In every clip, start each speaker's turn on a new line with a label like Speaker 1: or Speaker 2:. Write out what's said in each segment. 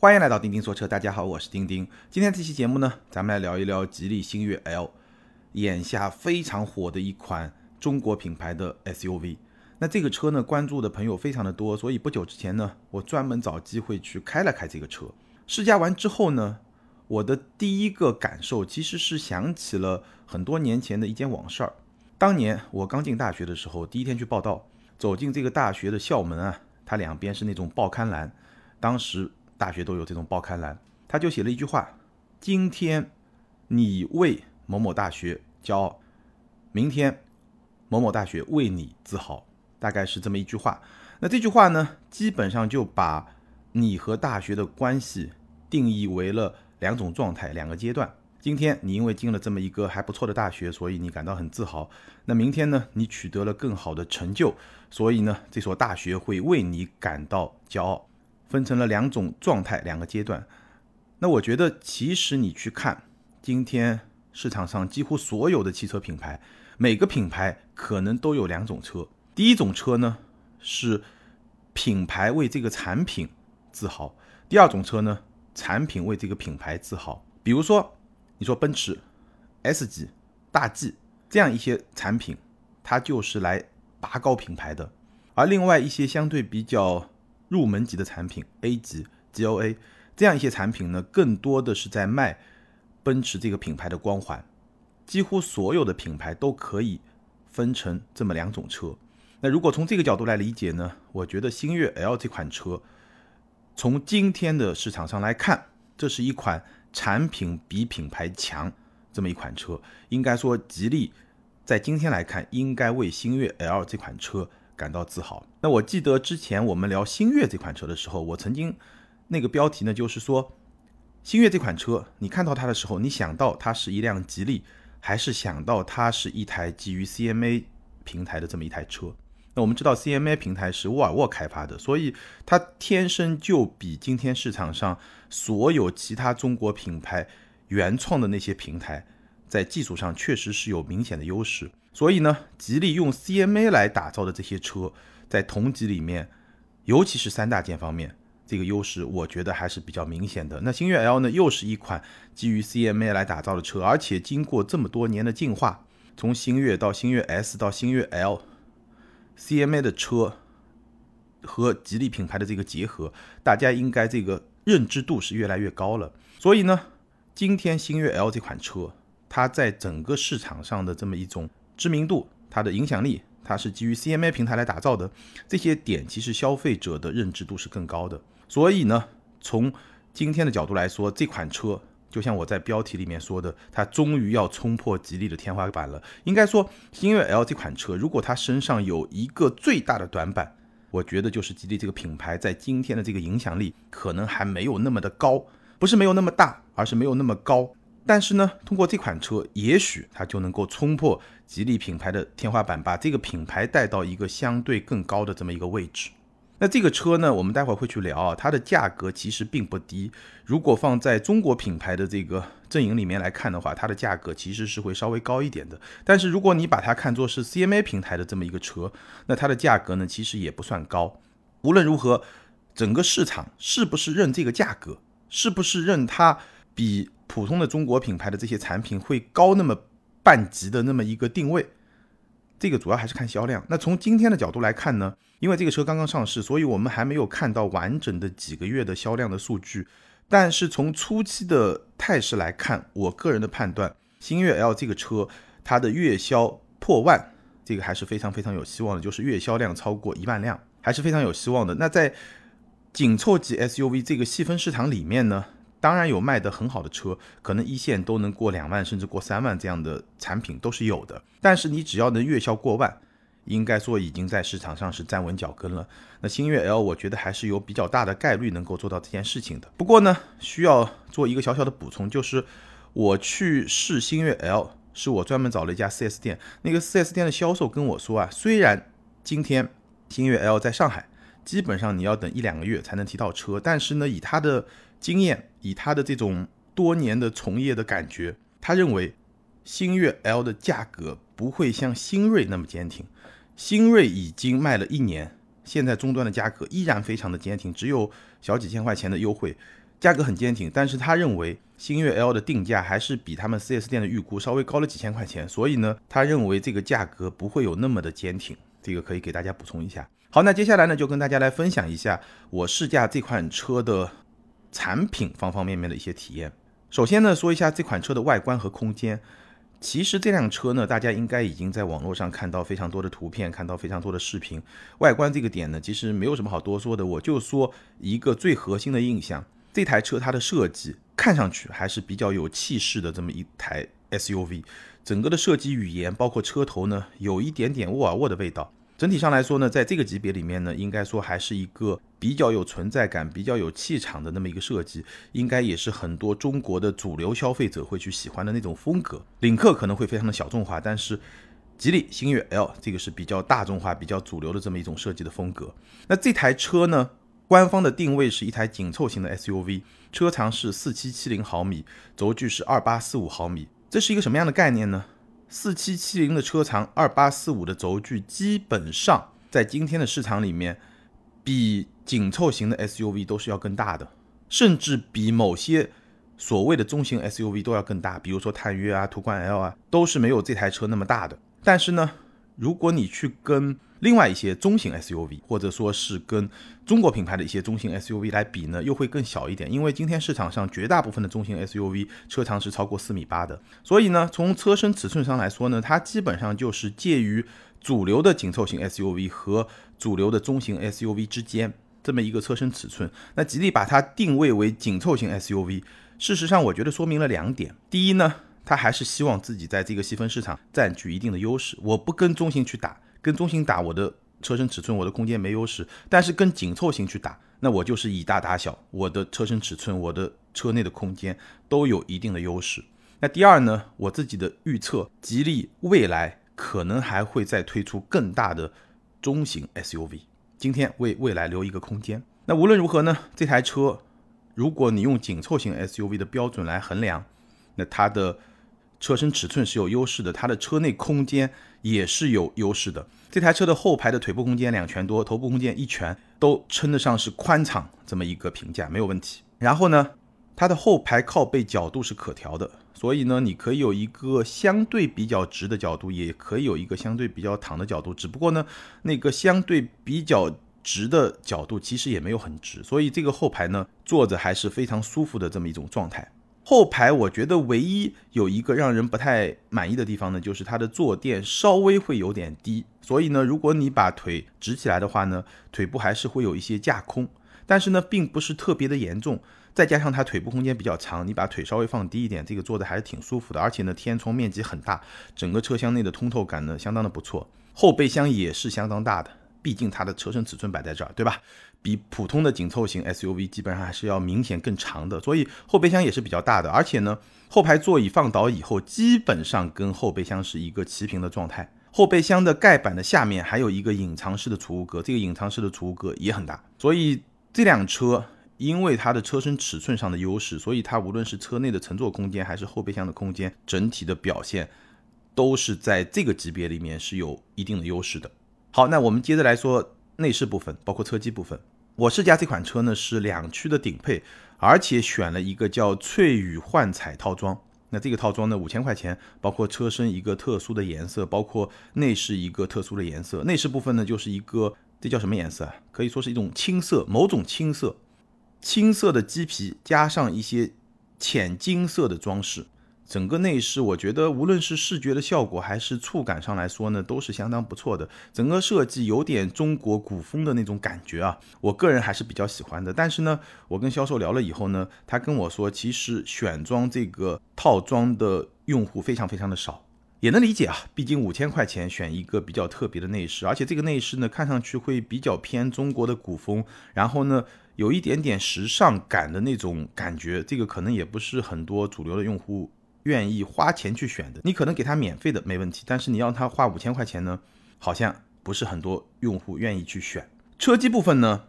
Speaker 1: 欢迎来到钉钉说车，大家好，我是钉钉。今天这期节目呢，咱们来聊一聊吉利星越 L，眼下非常火的一款中国品牌的 SUV。那这个车呢，关注的朋友非常的多，所以不久之前呢，我专门找机会去开了开这个车。试驾完之后呢，我的第一个感受其实是想起了很多年前的一件往事儿。当年我刚进大学的时候，第一天去报道，走进这个大学的校门啊。它两边是那种报刊栏，当时大学都有这种报刊栏，他就写了一句话：“今天你为某某大学骄傲，明天某某大学为你自豪。”大概是这么一句话。那这句话呢，基本上就把你和大学的关系定义为了两种状态、两个阶段。今天你因为进了这么一个还不错的大学，所以你感到很自豪。那明天呢，你取得了更好的成就，所以呢，这所大学会为你感到骄傲。分成了两种状态，两个阶段。那我觉得，其实你去看今天市场上几乎所有的汽车品牌，每个品牌可能都有两种车。第一种车呢，是品牌为这个产品自豪；第二种车呢，产品为这个品牌自豪。比如说。你说奔驰 S 级、大 G 这样一些产品，它就是来拔高品牌的；而另外一些相对比较入门级的产品 A 级、GLA 这样一些产品呢，更多的是在卖奔驰这个品牌的光环。几乎所有的品牌都可以分成这么两种车。那如果从这个角度来理解呢，我觉得星越 L 这款车，从今天的市场上来看，这是一款。产品比品牌强，这么一款车，应该说吉利在今天来看，应该为星越 L 这款车感到自豪。那我记得之前我们聊星越这款车的时候，我曾经那个标题呢，就是说星越这款车，你看到它的时候，你想到它是一辆吉利，还是想到它是一台基于 CMA 平台的这么一台车？那我们知道 CMA 平台是沃尔沃开发的，所以它天生就比今天市场上所有其他中国品牌原创的那些平台，在技术上确实是有明显的优势。所以呢，吉利用 CMA 来打造的这些车，在同级里面，尤其是三大件方面，这个优势我觉得还是比较明显的。那星越 L 呢，又是一款基于 CMA 来打造的车，而且经过这么多年的进化，从星越到星越 S 到星越 L。CMA 的车和吉利品牌的这个结合，大家应该这个认知度是越来越高了。所以呢，今天星越 L 这款车，它在整个市场上的这么一种知名度、它的影响力，它是基于 CMA 平台来打造的，这些点其实消费者的认知度是更高的。所以呢，从今天的角度来说，这款车。就像我在标题里面说的，它终于要冲破吉利的天花板了。应该说，星越 L 这款车，如果它身上有一个最大的短板，我觉得就是吉利这个品牌在今天的这个影响力可能还没有那么的高，不是没有那么大，而是没有那么高。但是呢，通过这款车，也许它就能够冲破吉利品牌的天花板，把这个品牌带到一个相对更高的这么一个位置。那这个车呢，我们待会儿会去聊啊，它的价格其实并不低。如果放在中国品牌的这个阵营里面来看的话，它的价格其实是会稍微高一点的。但是如果你把它看作是 CMA 平台的这么一个车，那它的价格呢，其实也不算高。无论如何，整个市场是不是认这个价格，是不是认它比普通的中国品牌的这些产品会高那么半级的那么一个定位？这个主要还是看销量。那从今天的角度来看呢，因为这个车刚刚上市，所以我们还没有看到完整的几个月的销量的数据。但是从初期的态势来看，我个人的判断，星越 L 这个车它的月销破万，这个还是非常非常有希望的，就是月销量超过一万辆，还是非常有希望的。那在紧凑级 SUV 这个细分市场里面呢？当然有卖得很好的车，可能一线都能过两万，甚至过三万这样的产品都是有的。但是你只要能月销过万，应该说已经在市场上是站稳脚跟了。那星越 L 我觉得还是有比较大的概率能够做到这件事情的。不过呢，需要做一个小小的补充，就是我去试星越 L，是我专门找了一家 4S 店，那个 4S 店的销售跟我说啊，虽然今天星越 L 在上海，基本上你要等一两个月才能提到车，但是呢，以他的经验以他的这种多年的从业的感觉，他认为星越 L 的价格不会像星锐那么坚挺。星锐已经卖了一年，现在终端的价格依然非常的坚挺，只有小几千块钱的优惠，价格很坚挺。但是他认为星越 L 的定价还是比他们 4S 店的预估稍微高了几千块钱，所以呢，他认为这个价格不会有那么的坚挺。这个可以给大家补充一下。好，那接下来呢，就跟大家来分享一下我试驾这款车的产品方方面面的一些体验。首先呢，说一下这款车的外观和空间。其实这辆车呢，大家应该已经在网络上看到非常多的图片，看到非常多的视频。外观这个点呢，其实没有什么好多说的，我就说一个最核心的印象。这台车它的设计看上去还是比较有气势的，这么一台 SUV，整个的设计语言，包括车头呢，有一点点沃尔沃的味道。整体上来说呢，在这个级别里面呢，应该说还是一个比较有存在感、比较有气场的那么一个设计，应该也是很多中国的主流消费者会去喜欢的那种风格。领克可能会非常的小众化，但是吉利星越 L 这个是比较大众化、比较主流的这么一种设计的风格。那这台车呢，官方的定位是一台紧凑型的 SUV，车长是四七七零毫米，轴距是二八四五毫米，这是一个什么样的概念呢？四七七零的车长，二八四五的轴距，基本上在今天的市场里面，比紧凑型的 SUV 都是要更大的，甚至比某些所谓的中型 SUV 都要更大。比如说探岳啊、途观 L 啊，都是没有这台车那么大的。但是呢，如果你去跟另外一些中型 SUV，或者说是跟中国品牌的一些中型 SUV 来比呢，又会更小一点。因为今天市场上绝大部分的中型 SUV 车长是超过四米八的，所以呢，从车身尺寸上来说呢，它基本上就是介于主流的紧凑型 SUV 和主流的中型 SUV 之间这么一个车身尺寸。那吉利把它定位为紧凑型 SUV，事实上我觉得说明了两点：第一呢，它还是希望自己在这个细分市场占据一定的优势，我不跟中型去打。跟中型打，我的车身尺寸、我的空间没优势；但是跟紧凑型去打，那我就是以大打小，我的车身尺寸、我的车内的空间都有一定的优势。那第二呢，我自己的预测，吉利未来可能还会再推出更大的中型 SUV，今天为未来留一个空间。那无论如何呢，这台车如果你用紧凑型 SUV 的标准来衡量，那它的车身尺寸是有优势的，它的车内空间。也是有优势的。这台车的后排的腿部空间两拳多，头部空间一拳，都称得上是宽敞这么一个评价，没有问题。然后呢，它的后排靠背角度是可调的，所以呢，你可以有一个相对比较直的角度，也可以有一个相对比较躺的角度。只不过呢，那个相对比较直的角度其实也没有很直，所以这个后排呢，坐着还是非常舒服的这么一种状态。后排我觉得唯一有一个让人不太满意的地方呢，就是它的坐垫稍微会有点低，所以呢，如果你把腿直起来的话呢，腿部还是会有一些架空，但是呢，并不是特别的严重。再加上它腿部空间比较长，你把腿稍微放低一点，这个坐的还是挺舒服的。而且呢，天窗面积很大，整个车厢内的通透感呢相当的不错。后备箱也是相当大的，毕竟它的车身尺寸摆在这儿，对吧？比普通的紧凑型 SUV 基本上还是要明显更长的，所以后备箱也是比较大的。而且呢，后排座椅放倒以后，基本上跟后备箱是一个齐平的状态。后备箱的盖板的下面还有一个隐藏式的储物格，这个隐藏式的储物格也很大。所以这辆车因为它的车身尺寸上的优势，所以它无论是车内的乘坐空间还是后备箱的空间，整体的表现都是在这个级别里面是有一定的优势的。好，那我们接着来说。内饰部分包括车机部分，我试驾这款车呢是两驱的顶配，而且选了一个叫翠羽幻彩套装。那这个套装呢五千块钱，包括车身一个特殊的颜色，包括内饰一个特殊的颜色。内饰部分呢就是一个这叫什么颜色啊？可以说是一种青色，某种青色，青色的鸡皮加上一些浅金色的装饰。整个内饰，我觉得无论是视觉的效果还是触感上来说呢，都是相当不错的。整个设计有点中国古风的那种感觉啊，我个人还是比较喜欢的。但是呢，我跟销售聊了以后呢，他跟我说，其实选装这个套装的用户非常非常的少，也能理解啊，毕竟五千块钱选一个比较特别的内饰，而且这个内饰呢，看上去会比较偏中国的古风，然后呢，有一点点时尚感的那种感觉，这个可能也不是很多主流的用户。愿意花钱去选的，你可能给他免费的没问题，但是你要他花五千块钱呢，好像不是很多用户愿意去选。车机部分呢，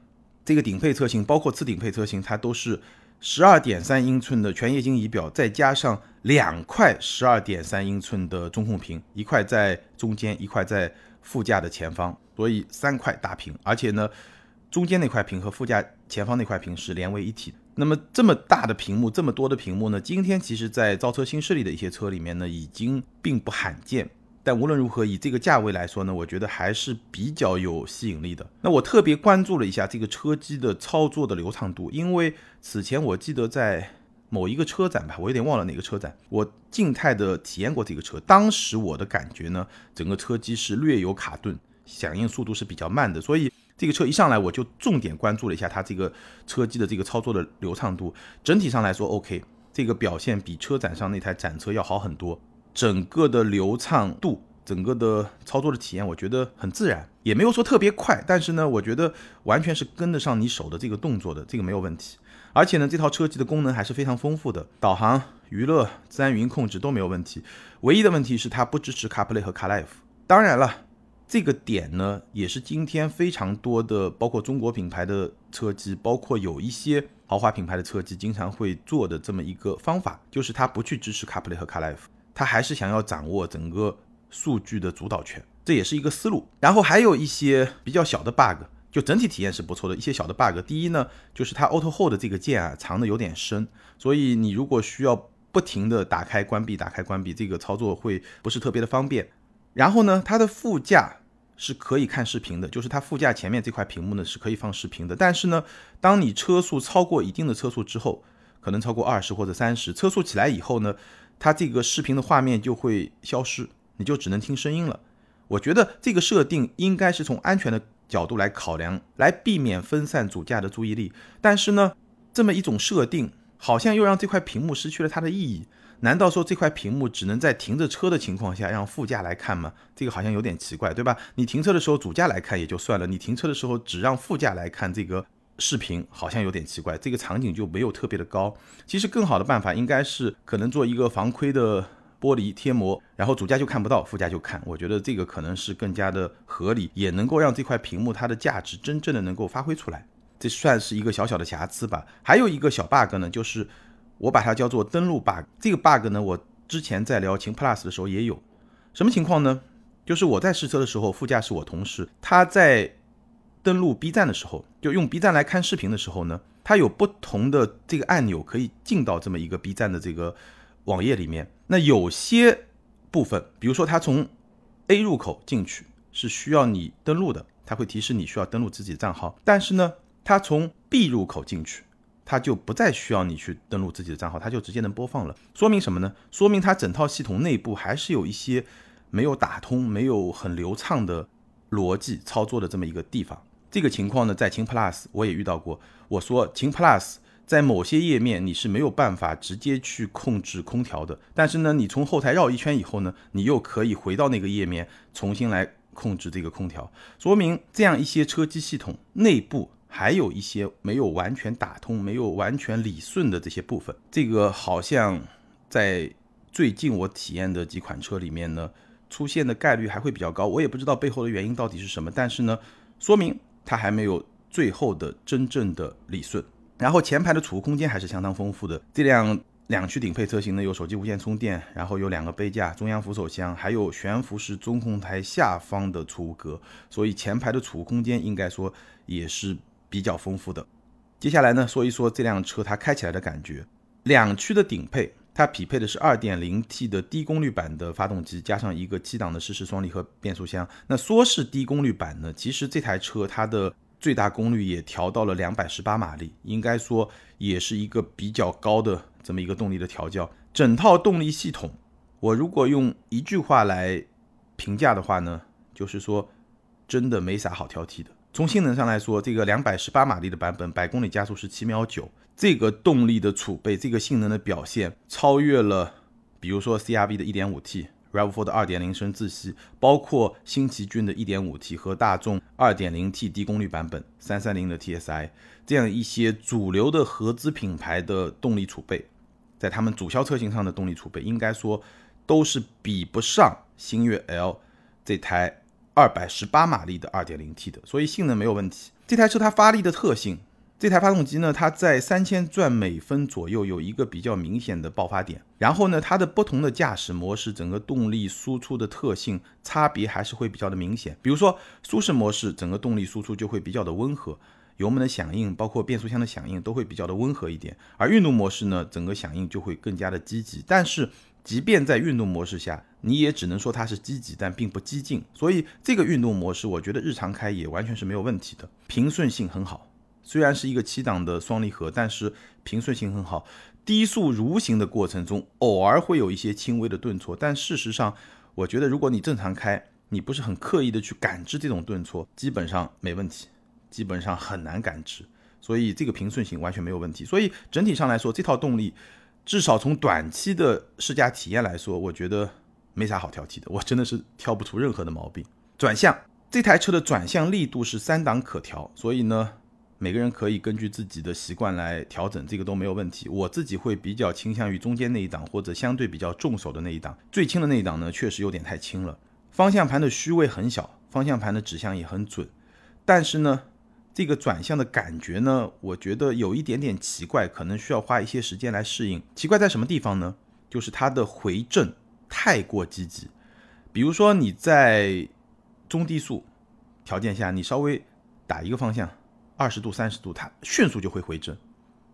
Speaker 1: 这个顶配车型包括次顶配车型，它都是十二点三英寸的全液晶仪表，再加上两块十二点三英寸的中控屏，一块在中间，一块在副驾的前方，所以三块大屏，而且呢，中间那块屏和副驾前方那块屏是连为一体。那么这么大的屏幕，这么多的屏幕呢？今天其实，在造车新势力的一些车里面呢，已经并不罕见。但无论如何，以这个价位来说呢，我觉得还是比较有吸引力的。那我特别关注了一下这个车机的操作的流畅度，因为此前我记得在某一个车展吧，我有点忘了哪个车展，我静态的体验过这个车。当时我的感觉呢，整个车机是略有卡顿，响应速度是比较慢的，所以。这个车一上来，我就重点关注了一下它这个车机的这个操作的流畅度。整体上来说，OK，这个表现比车展上那台展车要好很多。整个的流畅度，整个的操作的体验，我觉得很自然，也没有说特别快。但是呢，我觉得完全是跟得上你手的这个动作的，这个没有问题。而且呢，这套车机的功能还是非常丰富的，导航、娱乐、自然语音控制都没有问题。唯一的问题是它不支持 CarPlay 和 CarLife。当然了。这个点呢，也是今天非常多的，包括中国品牌的车机，包括有一些豪华品牌的车机，经常会做的这么一个方法，就是它不去支持 CarPlay 和 CarLife，它还是想要掌握整个数据的主导权，这也是一个思路。然后还有一些比较小的 bug，就整体体验是不错的。一些小的 bug，第一呢，就是它 Auto Hold 这个键啊藏的有点深，所以你如果需要不停的打开关闭、打开关闭，这个操作会不是特别的方便。然后呢，它的副驾是可以看视频的，就是它副驾前面这块屏幕呢是可以放视频的。但是呢，当你车速超过一定的车速之后，可能超过二十或者三十，车速起来以后呢，它这个视频的画面就会消失，你就只能听声音了。我觉得这个设定应该是从安全的角度来考量，来避免分散主驾的注意力。但是呢，这么一种设定好像又让这块屏幕失去了它的意义。难道说这块屏幕只能在停着车的情况下让副驾来看吗？这个好像有点奇怪，对吧？你停车的时候主驾来看也就算了，你停车的时候只让副驾来看这个视频，好像有点奇怪。这个场景就没有特别的高。其实更好的办法应该是可能做一个防窥的玻璃贴膜，然后主驾就看不到，副驾就看。我觉得这个可能是更加的合理，也能够让这块屏幕它的价值真正的能够发挥出来。这算是一个小小的瑕疵吧。还有一个小 bug 呢，就是。我把它叫做登录 bug。这个 bug 呢，我之前在聊秦 Plus 的时候也有。什么情况呢？就是我在试车的时候，副驾是我同事，他在登录 B 站的时候，就用 B 站来看视频的时候呢，它有不同的这个按钮可以进到这么一个 B 站的这个网页里面。那有些部分，比如说它从 A 入口进去是需要你登录的，它会提示你需要登录自己的账号。但是呢，它从 B 入口进去。它就不再需要你去登录自己的账号，它就直接能播放了。说明什么呢？说明它整套系统内部还是有一些没有打通、没有很流畅的逻辑操作的这么一个地方。这个情况呢，在秦 Plus 我也遇到过。我说秦 Plus 在某些页面你是没有办法直接去控制空调的，但是呢，你从后台绕一圈以后呢，你又可以回到那个页面重新来控制这个空调。说明这样一些车机系统内部。还有一些没有完全打通、没有完全理顺的这些部分，这个好像在最近我体验的几款车里面呢，出现的概率还会比较高。我也不知道背后的原因到底是什么，但是呢，说明它还没有最后的真正的理顺。然后前排的储物空间还是相当丰富的，这辆两驱顶配车型呢有手机无线充电，然后有两个杯架、中央扶手箱，还有悬浮式中控台下方的储物格，所以前排的储物空间应该说也是。比较丰富的，接下来呢，说一说这辆车它开起来的感觉。两驱的顶配，它匹配的是 2.0T 的低功率版的发动机，加上一个七档的湿式双离合变速箱。那说是低功率版呢，其实这台车它的最大功率也调到了218马力，应该说也是一个比较高的这么一个动力的调教。整套动力系统，我如果用一句话来评价的话呢，就是说真的没啥好挑剔的。从性能上来说，这个两百十八马力的版本，百公里加速是七秒九，这个动力的储备，这个性能的表现，超越了，比如说 CRV 的一点五 T、RAV4 的二点零升自吸，包括新奇骏的一点五 T 和大众二点零 T 低功率版本三三零的 TSI 这样一些主流的合资品牌的动力储备，在他们主销车型上的动力储备，应该说都是比不上星越 L 这台。二百十八马力的二点零 T 的，所以性能没有问题。这台车它发力的特性，这台发动机呢，它在三千转每分左右有一个比较明显的爆发点。然后呢，它的不同的驾驶模式，整个动力输出的特性差别还是会比较的明显。比如说舒适模式，整个动力输出就会比较的温和，油门的响应，包括变速箱的响应都会比较的温和一点。而运动模式呢，整个响应就会更加的积极。但是即便在运动模式下，你也只能说它是积极，但并不激进。所以这个运动模式，我觉得日常开也完全是没有问题的，平顺性很好。虽然是一个七档的双离合，但是平顺性很好。低速蠕行的过程中，偶尔会有一些轻微的顿挫，但事实上，我觉得如果你正常开，你不是很刻意的去感知这种顿挫，基本上没问题，基本上很难感知。所以这个平顺性完全没有问题。所以整体上来说，这套动力至少从短期的试驾体验来说，我觉得没啥好挑剔的。我真的是挑不出任何的毛病。转向这台车的转向力度是三档可调，所以呢。每个人可以根据自己的习惯来调整，这个都没有问题。我自己会比较倾向于中间那一档，或者相对比较重手的那一档。最轻的那一档呢，确实有点太轻了。方向盘的虚位很小，方向盘的指向也很准，但是呢，这个转向的感觉呢，我觉得有一点点奇怪，可能需要花一些时间来适应。奇怪在什么地方呢？就是它的回正太过积极。比如说你在中低速条件下，你稍微打一个方向。二十度、三十度，它迅速就会回正。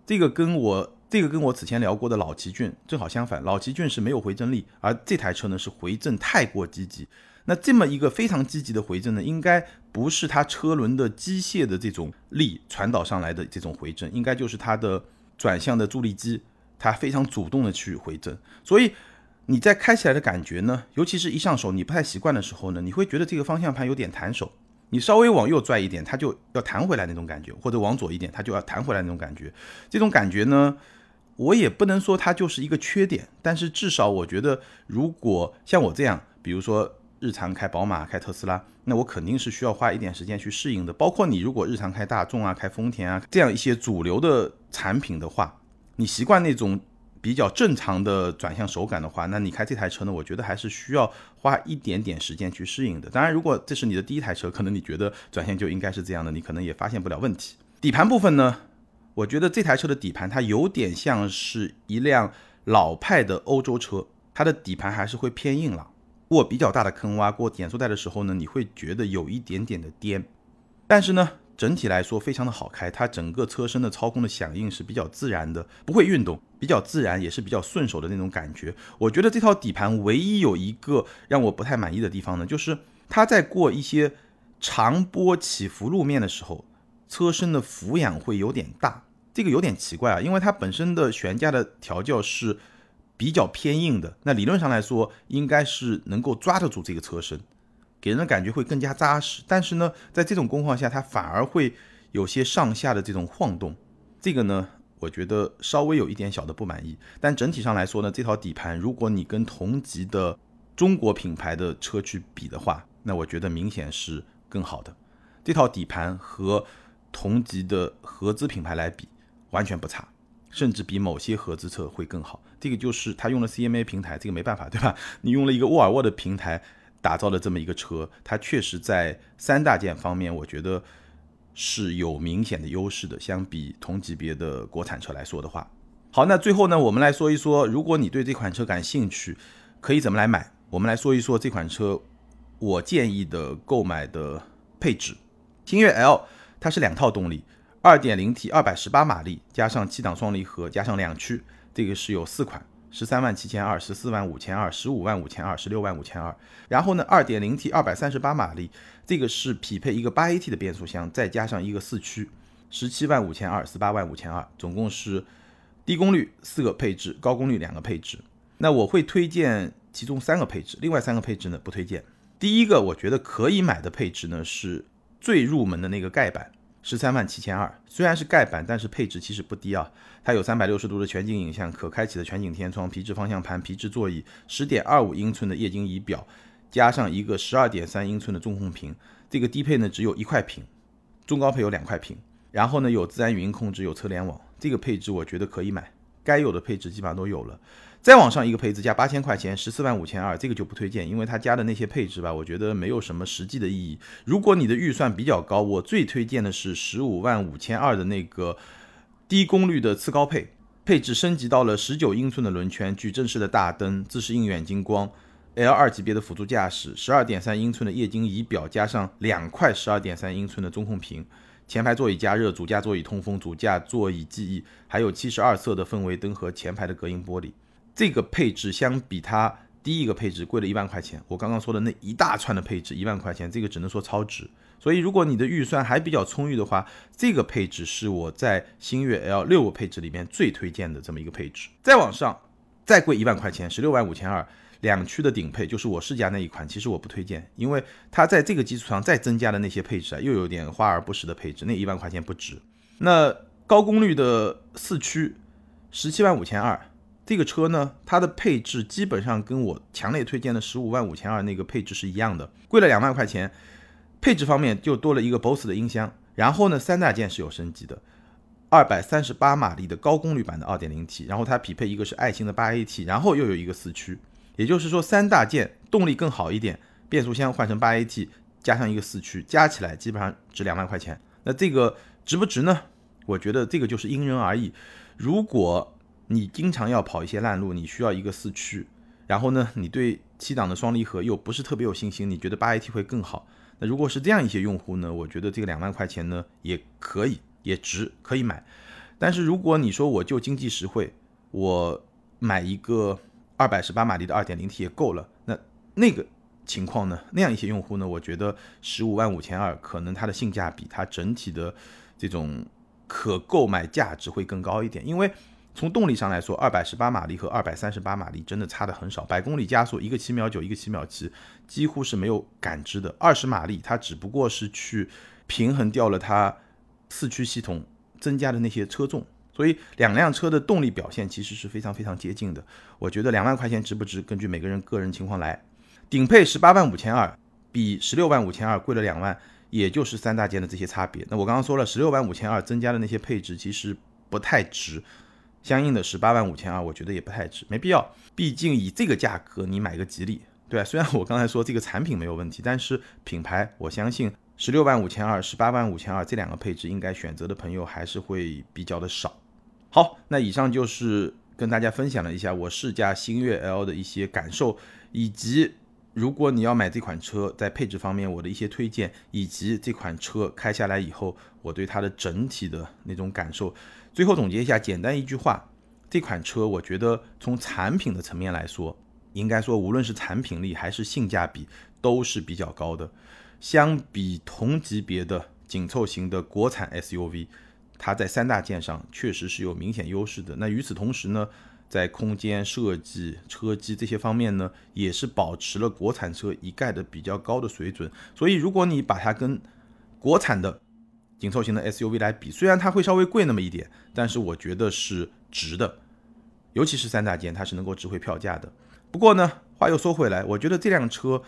Speaker 1: 这个跟我这个跟我此前聊过的老奇骏正好相反，老奇骏是没有回正力，而这台车呢是回正太过积极。那这么一个非常积极的回正呢，应该不是它车轮的机械的这种力传导上来的这种回正，应该就是它的转向的助力机，它非常主动的去回正。所以你在开起来的感觉呢，尤其是一上手你不太习惯的时候呢，你会觉得这个方向盘有点弹手。你稍微往右拽一点，它就要弹回来那种感觉，或者往左一点，它就要弹回来那种感觉。这种感觉呢，我也不能说它就是一个缺点，但是至少我觉得，如果像我这样，比如说日常开宝马、开特斯拉，那我肯定是需要花一点时间去适应的。包括你如果日常开大众啊、开丰田啊这样一些主流的产品的话，你习惯那种。比较正常的转向手感的话，那你开这台车呢？我觉得还是需要花一点点时间去适应的。当然，如果这是你的第一台车，可能你觉得转向就应该是这样的，你可能也发现不了问题。底盘部分呢，我觉得这台车的底盘它有点像是一辆老派的欧洲车，它的底盘还是会偏硬朗，过比较大的坑洼，过减速带的时候呢，你会觉得有一点点的颠。但是呢，整体来说非常的好开，它整个车身的操控的响应是比较自然的，不会运动。比较自然，也是比较顺手的那种感觉。我觉得这套底盘唯一有一个让我不太满意的地方呢，就是它在过一些长波起伏路面的时候，车身的俯仰会有点大。这个有点奇怪啊，因为它本身的悬架的调教是比较偏硬的，那理论上来说应该是能够抓得住这个车身，给人的感觉会更加扎实。但是呢，在这种工况下，它反而会有些上下的这种晃动。这个呢？我觉得稍微有一点小的不满意，但整体上来说呢，这套底盘如果你跟同级的中国品牌的车去比的话，那我觉得明显是更好的。这套底盘和同级的合资品牌来比，完全不差，甚至比某些合资车会更好。这个就是它用了 CMA 平台，这个没办法，对吧？你用了一个沃尔沃的平台打造的这么一个车，它确实在三大件方面，我觉得。是有明显的优势的，相比同级别的国产车来说的话。好，那最后呢，我们来说一说，如果你对这款车感兴趣，可以怎么来买？我们来说一说这款车，我建议的购买的配置。星越 L 它是两套动力，2.0T 218马力，加上七档双离合，加上两驱，这个是有四款。十三万七千二，十四万五千二，十五万五千二，十六万五千二。然后呢，二点零 T，二百三十八马力，这个是匹配一个八 AT 的变速箱，再加上一个四驱，十七万五千二，十八万五千二，总共是低功率四个配置，高功率两个配置。那我会推荐其中三个配置，另外三个配置呢不推荐。第一个我觉得可以买的配置呢是最入门的那个盖板。十三万七千二，虽然是盖板，但是配置其实不低啊。它有三百六十度的全景影像，可开启的全景天窗，皮质方向盘，皮质座椅，十点二五英寸的液晶仪表，加上一个十二点三英寸的中控屏。这个低配呢只有一块屏，中高配有两块屏。然后呢有自然语音控制，有车联网。这个配置我觉得可以买。该有的配置基本上都有了。再往上一个配置加八千块钱，十四万五千二，这个就不推荐，因为它加的那些配置吧，我觉得没有什么实际的意义。如果你的预算比较高，我最推荐的是十五万五千二的那个低功率的次高配，配置升级到了十九英寸的轮圈、矩阵式的大灯、自适应远近光、L 二级别的辅助驾驶、十二点三英寸的液晶仪表，加上两块十二点三英寸的中控屏。前排座椅加热，主驾座椅通风，主驾座椅记忆，还有七十二色的氛围灯和前排的隔音玻璃。这个配置相比它第一个配置贵了一万块钱。我刚刚说的那一大串的配置，一万块钱，这个只能说超值。所以如果你的预算还比较充裕的话，这个配置是我在星越 L 六个配置里面最推荐的这么一个配置。再往上，再贵一万块钱，十六万五千二，两驱的顶配就是我试驾那一款，其实我不推荐，因为它在这个基础上再增加的那些配置啊，又有点花而不实的配置，那一万块钱不值。那高功率的四驱，十七万五千二。这个车呢，它的配置基本上跟我强烈推荐的十五万五千二那个配置是一样的，贵了两万块钱。配置方面就多了一个 BOSS 的音箱，然后呢，三大件是有升级的，二百三十八马力的高功率版的二点零 T，然后它匹配一个是爱信的八 AT，然后又有一个四驱，也就是说三大件动力更好一点，变速箱换成八 AT，加上一个四驱，加起来基本上值两万块钱。那这个值不值呢？我觉得这个就是因人而异。如果你经常要跑一些烂路，你需要一个四驱，然后呢，你对七档的双离合又不是特别有信心，你觉得八 AT 会更好？那如果是这样一些用户呢，我觉得这个两万块钱呢也可以，也值，可以买。但是如果你说我就经济实惠，我买一个二百十八马力的二点零 T 也够了，那那个情况呢，那样一些用户呢，我觉得十五万五千二可能它的性价比，它整体的这种可购买价值会更高一点，因为。从动力上来说，二百十八马力和二百三十八马力真的差的很少，百公里加速一个七秒九，一个七秒七，几乎是没有感知的。二十马力它只不过是去平衡掉了它四驱系统增加的那些车重，所以两辆车的动力表现其实是非常非常接近的。我觉得两万块钱值不值，根据每个人个人情况来。顶配十八万五千二，比十六万五千二贵了两万，也就是三大件的这些差别。那我刚刚说了，十六万五千二增加的那些配置其实不太值。相应的十八万五千二，我觉得也不太值，没必要。毕竟以这个价格，你买个吉利，对吧？虽然我刚才说这个产品没有问题，但是品牌，我相信十六万五千二、十八万五千二这两个配置，应该选择的朋友还是会比较的少。好，那以上就是跟大家分享了一下我试驾星越 L 的一些感受，以及如果你要买这款车，在配置方面我的一些推荐，以及这款车开下来以后，我对它的整体的那种感受。最后总结一下，简单一句话，这款车我觉得从产品的层面来说，应该说无论是产品力还是性价比都是比较高的。相比同级别的紧凑型的国产 SUV，它在三大件上确实是有明显优势的。那与此同时呢，在空间设计、车机这些方面呢，也是保持了国产车一概的比较高的水准。所以如果你把它跟国产的紧凑型的 SUV 来比，虽然它会稍微贵那么一点，但是我觉得是值的，尤其是三大件，它是能够值回票价的。不过呢，话又说回来，我觉得这辆车，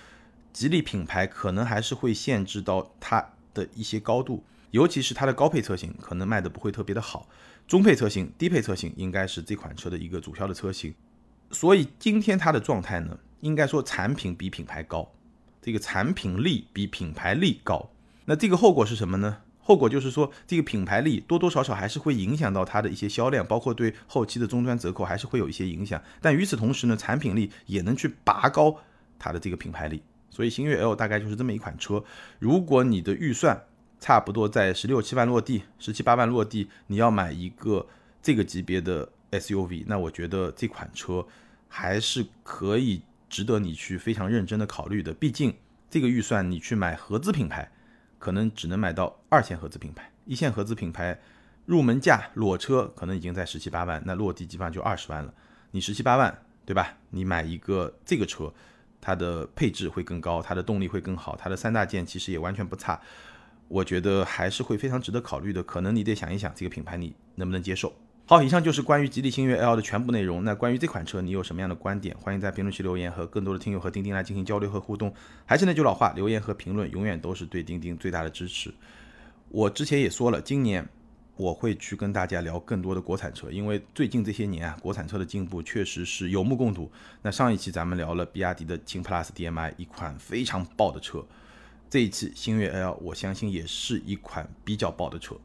Speaker 1: 吉利品牌可能还是会限制到它的一些高度，尤其是它的高配车型可能卖的不会特别的好，中配车型、低配车型应该是这款车的一个主销的车型。所以今天它的状态呢，应该说产品比品牌高，这个产品力比品牌力高。那这个后果是什么呢？后果就是说，这个品牌力多多少少还是会影响到它的一些销量，包括对后期的终端折扣还是会有一些影响。但与此同时呢，产品力也能去拔高它的这个品牌力。所以星越 L 大概就是这么一款车。如果你的预算差不多在十六七万落地，十七八万落地，你要买一个这个级别的 SUV，那我觉得这款车还是可以值得你去非常认真的考虑的。毕竟这个预算你去买合资品牌。可能只能买到二线合资品牌，一线合资品牌入门价裸车可能已经在十七八万，那落地基本上就二十万了。你十七八万，对吧？你买一个这个车，它的配置会更高，它的动力会更好，它的三大件其实也完全不差。我觉得还是会非常值得考虑的。可能你得想一想，这个品牌你能不能接受？好，以上就是关于吉利星越 L 的全部内容。那关于这款车，你有什么样的观点？欢迎在评论区留言，和更多的听友和钉钉来进行交流和互动。还是那句老话，留言和评论永远都是对钉钉最大的支持。我之前也说了，今年我会去跟大家聊更多的国产车，因为最近这些年啊，国产车的进步确实是有目共睹。那上一期咱们聊了比亚迪的秦 PLUS DM-i，一款非常爆的车。这一期星越 L，我相信也是一款比较爆的车。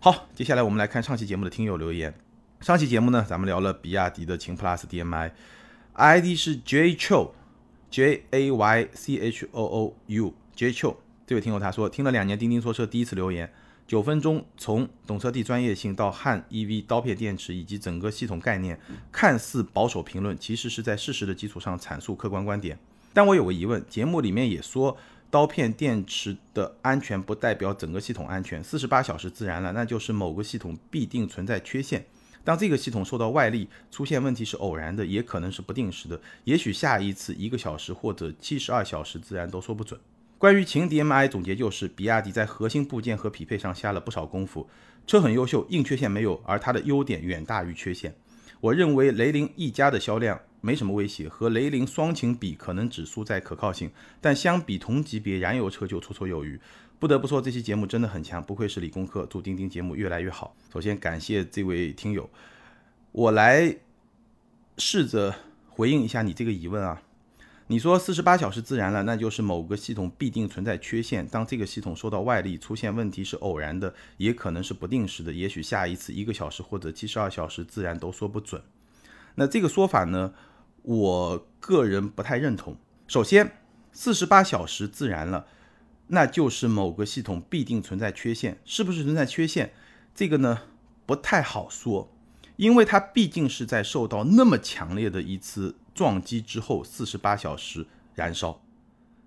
Speaker 1: 好，接下来我们来看上期节目的听友留言。上期节目呢，咱们聊了比亚迪的秦 PLUS DM-i，ID 是 J Cho，J A Y C H O O U，J Cho。这位听友他说，听了两年钉钉说车，第一次留言，九分钟从懂车帝专业性到汉 EV 刀片电池以及整个系统概念，看似保守评论，其实是在事实的基础上阐述客观观点。但我有个疑问，节目里面也说。刀片电池的安全不代表整个系统安全。四十八小时自燃了，那就是某个系统必定存在缺陷。当这个系统受到外力出现问题是偶然的，也可能是不定时的。也许下一次一个小时或者七十二小时自燃都说不准。关于秦 DM-i 总结就是，比亚迪在核心部件和匹配上下了不少功夫，车很优秀，硬缺陷没有，而它的优点远大于缺陷。我认为雷凌一家的销量。没什么威胁，和雷凌双擎比可能只输在可靠性，但相比同级别燃油车就绰绰有余。不得不说，这期节目真的很强，不愧是理工科。祝钉钉节目越来越好。首先感谢这位听友，我来试着回应一下你这个疑问啊。你说四十八小时自燃了，那就是某个系统必定存在缺陷。当这个系统受到外力出现问题是偶然的，也可能是不定时的，也许下一次一个小时或者七十二小时自燃都说不准。那这个说法呢？我个人不太认同。首先，四十八小时自燃了，那就是某个系统必定存在缺陷。是不是存在缺陷？这个呢不太好说，因为它毕竟是在受到那么强烈的一次撞击之后，四十八小时燃烧。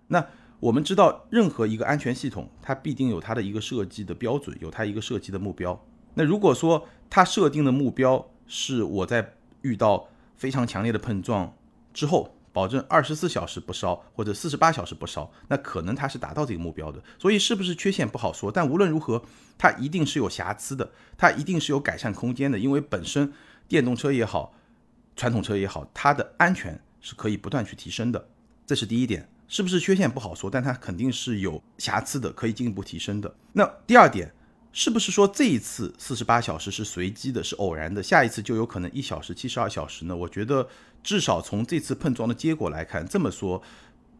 Speaker 1: 那我们知道，任何一个安全系统，它必定有它的一个设计的标准，有它一个设计的目标。那如果说它设定的目标是我在遇到非常强烈的碰撞之后，保证二十四小时不烧或者四十八小时不烧，那可能它是达到这个目标的。所以是不是缺陷不好说，但无论如何，它一定是有瑕疵的，它一定是有改善空间的。因为本身电动车也好，传统车也好，它的安全是可以不断去提升的。这是第一点，是不是缺陷不好说，但它肯定是有瑕疵的，可以进一步提升的。那第二点。是不是说这一次四十八小时是随机的，是偶然的？下一次就有可能一小时、七十二小时呢？我觉得至少从这次碰撞的结果来看，这么说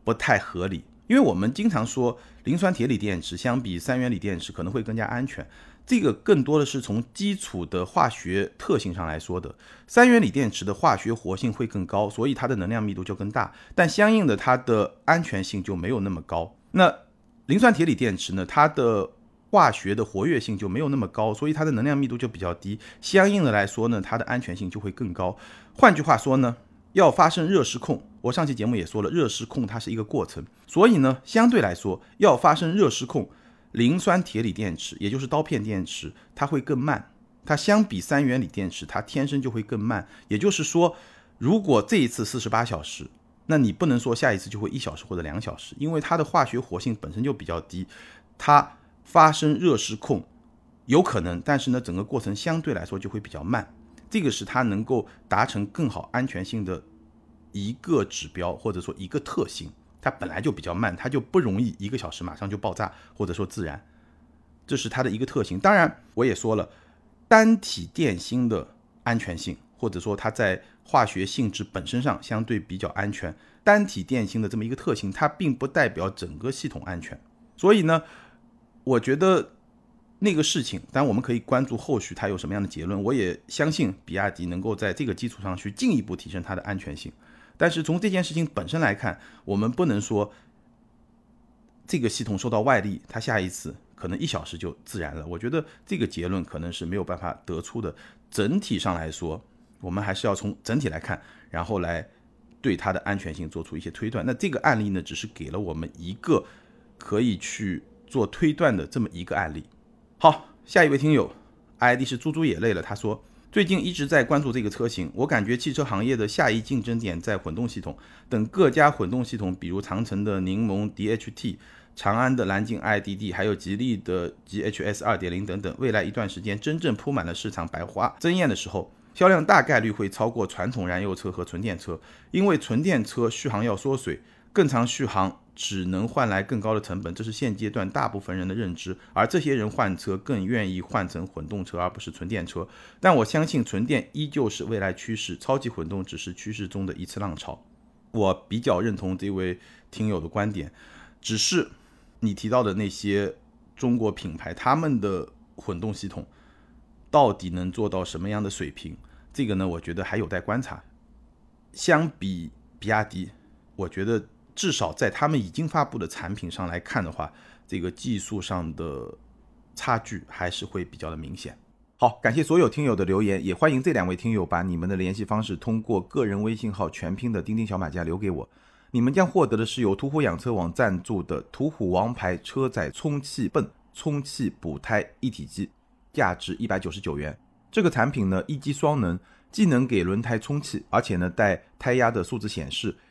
Speaker 1: 不太合理。因为我们经常说磷酸铁锂电池相比三元锂电池可能会更加安全，这个更多的是从基础的化学特性上来说的。三元锂电池的化学活性会更高，所以它的能量密度就更大，但相应的它的安全性就没有那么高。那磷酸铁锂电池呢？它的化学的活跃性就没有那么高，所以它的能量密度就比较低。相应的来说呢，它的安全性就会更高。换句话说呢，要发生热失控，我上期节目也说了，热失控它是一个过程，所以呢，相对来说要发生热失控，磷酸铁锂电池，也就是刀片电池，它会更慢。它相比三元锂电池，它天生就会更慢。也就是说，如果这一次四十八小时，那你不能说下一次就会一小时或者两小时，因为它的化学活性本身就比较低，它。发生热失控有可能，但是呢，整个过程相对来说就会比较慢，这个是它能够达成更好安全性的一个指标，或者说一个特性。它本来就比较慢，它就不容易一个小时马上就爆炸，或者说自燃，这是它的一个特性。当然，我也说了，单体电芯的安全性，或者说它在化学性质本身上相对比较安全，单体电芯的这么一个特性，它并不代表整个系统安全。所以呢。我觉得那个事情，当然我们可以关注后续它有什么样的结论。我也相信比亚迪能够在这个基础上去进一步提升它的安全性。但是从这件事情本身来看，我们不能说这个系统受到外力，它下一次可能一小时就自燃了。我觉得这个结论可能是没有办法得出的。整体上来说，我们还是要从整体来看，然后来对它的安全性做出一些推断。那这个案例呢，只是给了我们一个可以去。做推断的这么一个案例。好，下一位听友，ID 是猪猪也累了。他说，最近一直在关注这个车型，我感觉汽车行业的下一竞争点在混动系统。等各家混动系统，比如长城的柠檬 DHT、长安的蓝鲸 IDD，还有吉利的 GHS 2.0等等，未来一段时间真正铺满了市场，百花争艳的时候，销量大概率会超过传统燃油车和纯电车，因为纯电车续航要缩水，更长续航。只能换来更高的成本，这是现阶段大部分人的认知。而这些人换车更愿意换成混动车，而不是纯电车。但我相信纯电依旧是未来趋势，超级混动只是趋势中的一次浪潮。我比较认同这位听友的观点，只是你提到的那些中国品牌，他们的混动系统到底能做到什么样的水平？这个呢，我觉得还有待观察。相比比亚迪，我觉得至少在他们已经发布的产品上来看的话，这个技术上的差距还是会比较的明显。好，感谢所有听友的留言，也欢迎这两位听友把你们的联系方式通过个人微信号全拼的钉钉小马甲留给我。你们将获得的是由途虎养车网赞助的途虎王牌车载充气泵充气补胎一体机，价值一百九十九元。这个产品呢，一机双能，既能给轮胎充气，而且呢带胎压的数字显示，